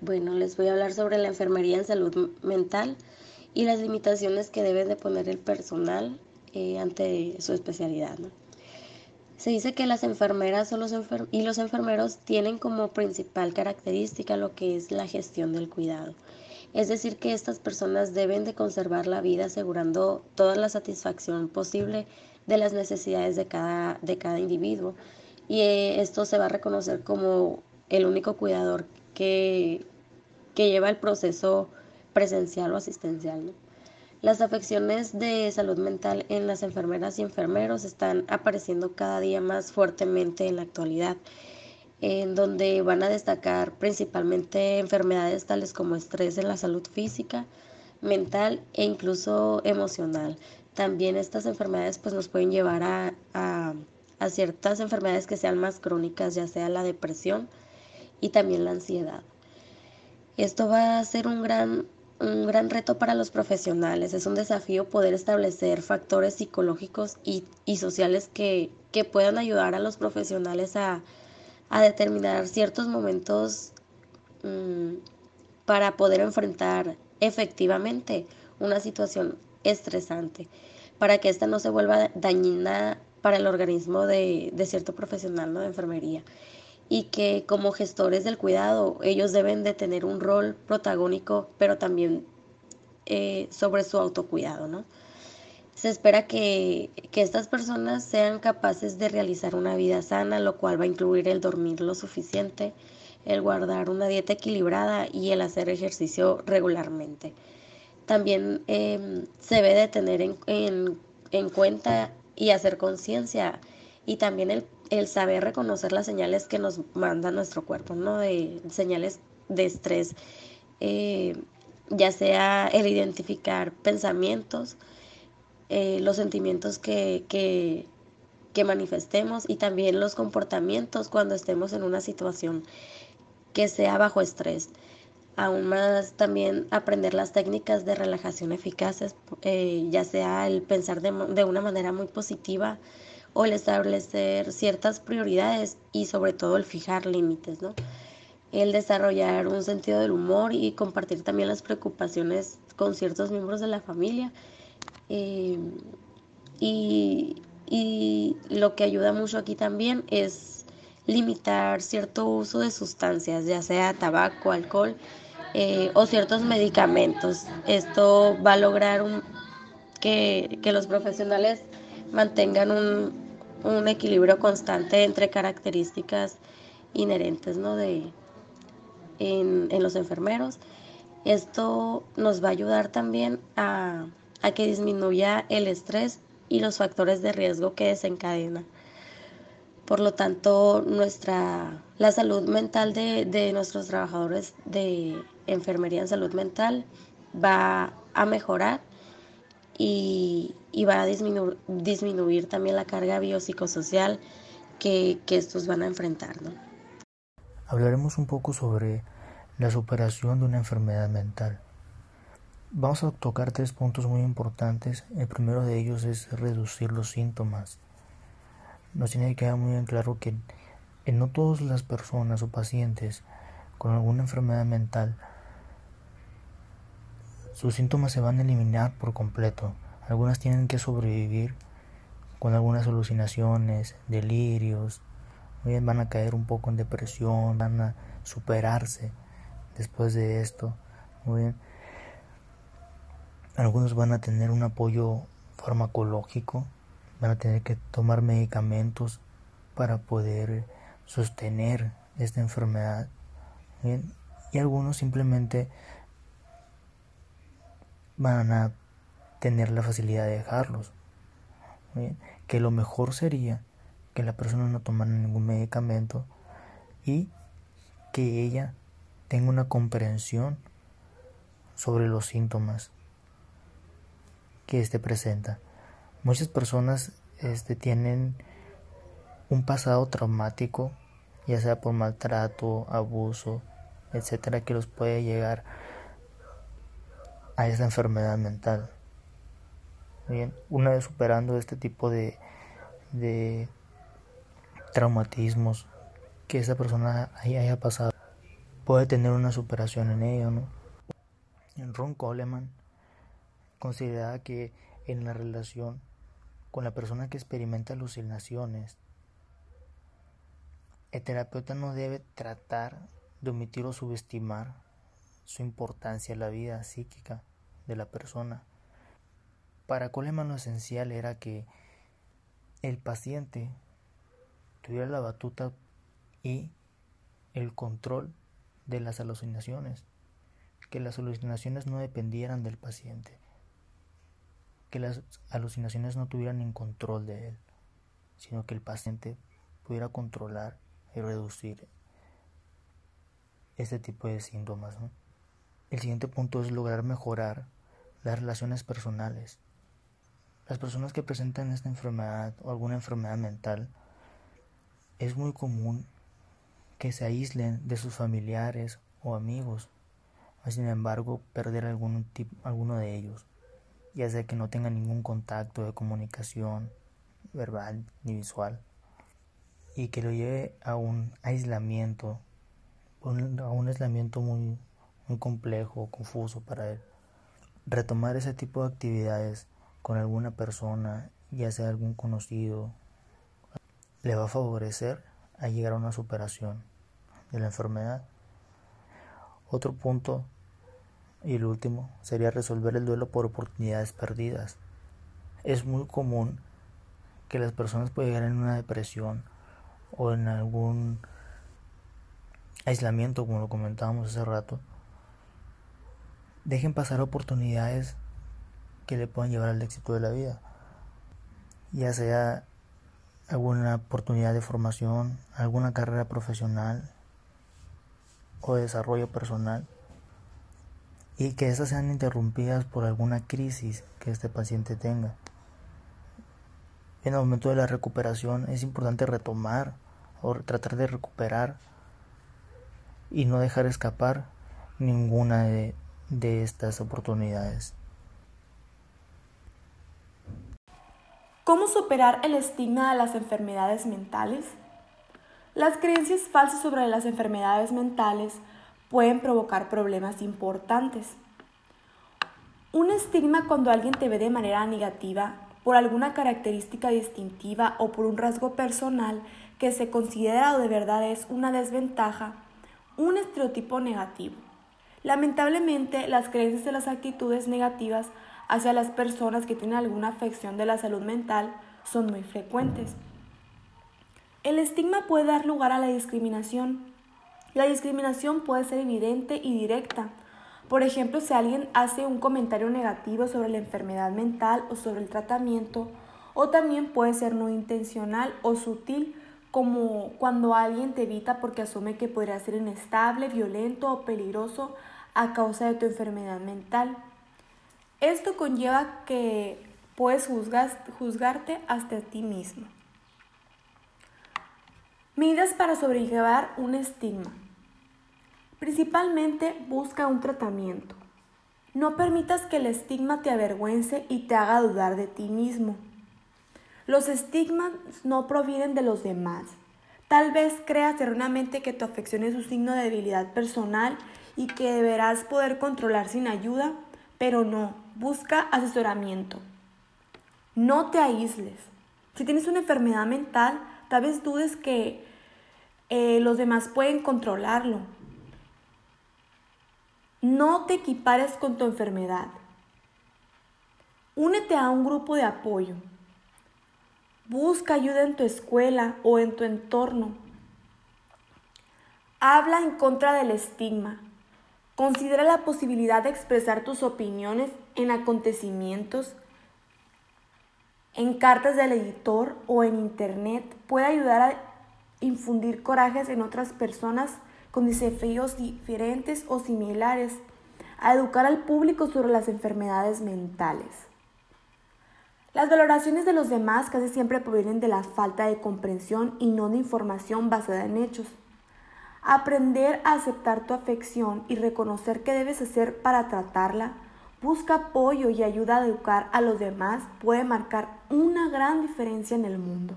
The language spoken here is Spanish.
Bueno, les voy a hablar sobre la enfermería en salud mental y las limitaciones que debe de poner el personal eh, ante su especialidad. Se dice que las enfermeras y los enfermeros tienen como principal característica lo que es la gestión del cuidado. Es decir, que estas personas deben de conservar la vida asegurando toda la satisfacción posible de las necesidades de cada, de cada individuo. Y eh, esto se va a reconocer como el único cuidador que, que lleva el proceso presencial o asistencial. Las afecciones de salud mental en las enfermeras y enfermeros están apareciendo cada día más fuertemente en la actualidad, en donde van a destacar principalmente enfermedades tales como estrés en la salud física, mental e incluso emocional. También estas enfermedades pues nos pueden llevar a, a ciertas enfermedades que sean más crónicas, ya sea la depresión y también la ansiedad. Esto va a ser un gran un gran reto para los profesionales. Es un desafío poder establecer factores psicológicos y, sociales que, puedan ayudar a los profesionales a, determinar ciertos momentos mm, para poder enfrentar efectivamente una situación estresante, para que ésta no se vuelva dañina para el organismo de, de cierto profesional ¿no? de enfermería y que como gestores del cuidado ellos deben de tener un rol protagónico, pero también eh, sobre su autocuidado, ¿no? Se espera que, que, estas personas sean capaces de realizar una vida sana, lo cual va a incluir el dormir lo suficiente, el guardar una dieta equilibrada y el hacer ejercicio regularmente. También em, se debe de tener en, en, en cuenta y hacer conciencia y también el el saber reconocer las señales que nos manda nuestro cuerpo, ¿no? De señales de estrés, eh, ya sea el identificar pensamientos, eh, los sentimientos que, que, que manifestemos y también los comportamientos cuando estemos en una situación que sea bajo estrés. Aún más también aprender las técnicas de relajación eficaces, eh, ya sea el pensar de, de una manera muy positiva, o el establecer ciertas prioridades y sobre todo el fijar límites, ¿no? El desarrollar un sentido del humor y compartir también las preocupaciones con ciertos miembros de la familia. Eh, y, lo que ayuda mucho aquí también es limitar cierto uso de sustancias, ya sea tabaco, alcohol eh, o ciertos medicamentos. Esto va a lograr que, que los profesionales mantengan un, un equilibrio constante entre características inherentes ¿no? de, en, los enfermeros. Esto nos va a ayudar también a, que disminuya el estrés y los factores de riesgo que desencadena. Por lo tanto, nuestra, la salud mental de, de nuestros trabajadores de enfermería en salud mental va a mejorar y, va a disminuir, disminuir, también la carga biopsicosocial que, que estos van a enfrentar. ¿no? Hablaremos un poco sobre la superación de una enfermedad mental. Vamos a tocar tres puntos muy importantes. El primero de ellos es reducir los síntomas. Nos tiene que quedar muy bien claro que en no todas las personas o pacientes con alguna enfermedad mental sus síntomas se van a eliminar por completo. Algunas tienen que sobrevivir con algunas alucinaciones, delirios, van a caer un poco en depresión, van a superarse después de esto. Muy bien. Algunos van a tener un apoyo farmacológico, van a tener que tomar medicamentos para poder sostener esta enfermedad. Bien. Y algunos simplemente van a tener la facilidad de dejarlos. Que lo mejor sería que la persona no tomara ningún medicamento y que ella tenga una comprensión sobre los síntomas que éste presenta. Muchas personas este, tienen un pasado traumático, ya sea por maltrato, abuso, etcétera, que los puede llegar a esa enfermedad mental. Bien, una vez superando este tipo de, traumatismos que esa persona haya pasado, puede tener una superación en ello, ¿no? Ron Coleman considera que en la relación con la persona que experimenta alucinaciones, el terapeuta no debe tratar de omitir o subestimar su importancia en la vida psíquica de la persona. Para Coleman lo esencial era que el paciente tuviera la batuta y el control de las alucinaciones, que las alucinaciones no dependieran del paciente, que las alucinaciones no tuvieran en control de él, sino que el paciente pudiera controlar y reducir este tipo de síntomas. El siguiente punto es lograr mejorar las relaciones personales. Las personas que presentan esta enfermedad o alguna enfermedad mental es muy común que se aíslen de sus familiares o amigos, sin embargo perder algún alguno de ellos, ya sea que no tengan ningún contacto de comunicación verbal ni visual, y que lo lleve a un aislamiento, a un aislamiento muy, muy complejo, confuso para él. Retomar ese tipo de actividades con alguna persona, ya sea algún conocido, le va a favorecer a llegar a una superación de la enfermedad. Otro punto y el último sería resolver el duelo por oportunidades perdidas. Es muy común que las personas puedan llegar en una depresión o en algún aislamiento, como lo comentábamos hace rato, dejen pasar oportunidades que le puedan llevar al éxito de la vida, ya sea alguna oportunidad de formación, alguna carrera profesional o desarrollo personal y que esas sean interrumpidas por alguna crisis que este paciente tenga. En el momento de la recuperación es importante retomar o tratar de recuperar y no dejar escapar ninguna de, de estas oportunidades. ¿Cómo superar el estigma de las enfermedades mentales? Las creencias falsas sobre las enfermedades mentales pueden provocar problemas importantes. Un estigma cuando alguien te ve de manera negativa por alguna característica distintiva o por un rasgo personal que se considera o de verdad es una desventaja, un estereotipo negativo. Lamentablemente, las creencias de las actitudes negativas hacia las personas que tienen alguna afección de la salud mental son muy frecuentes. El estigma puede dar lugar a la discriminación. La discriminación puede ser evidente y directa. Por ejemplo, si alguien hace un comentario negativo sobre la enfermedad mental o sobre el tratamiento, o también puede ser no intencional o sutil, como cuando alguien te evita porque asume que podría ser inestable, violento o peligroso a causa de tu enfermedad mental. Esto conlleva que puedes juzgarte hasta ti mismo. Medidas para sobrellevar un estigma. Principalmente busca un tratamiento. No permitas que el estigma te avergüence y te haga dudar de ti mismo. Los estigmas no provienen de los demás. Tal vez creas erróneamente que tu afección es un signo de debilidad personal y que deberás poder controlar sin ayuda, pero no, busca asesoramiento. No te aísles. Si tienes una enfermedad mental, tal vez dudes que eh, los demás pueden controlarlo. No te equipares con tu enfermedad. Únete a un grupo de apoyo. Busca ayuda en tu escuela o en tu entorno. Habla en contra del estigma. Considera la posibilidad de expresar tus opiniones en acontecimientos, en cartas del editor o en internet. Puede ayudar a infundir corajes en otras personas con desafíos diferentes o similares, a educar al público sobre las enfermedades mentales. Las valoraciones de los demás casi siempre provienen de la falta de comprensión y no de información basada en hechos. Aprender a aceptar tu afección y reconocer qué debes hacer para tratarla, busca apoyo y ayuda a educar a los demás puede marcar una gran diferencia en el mundo.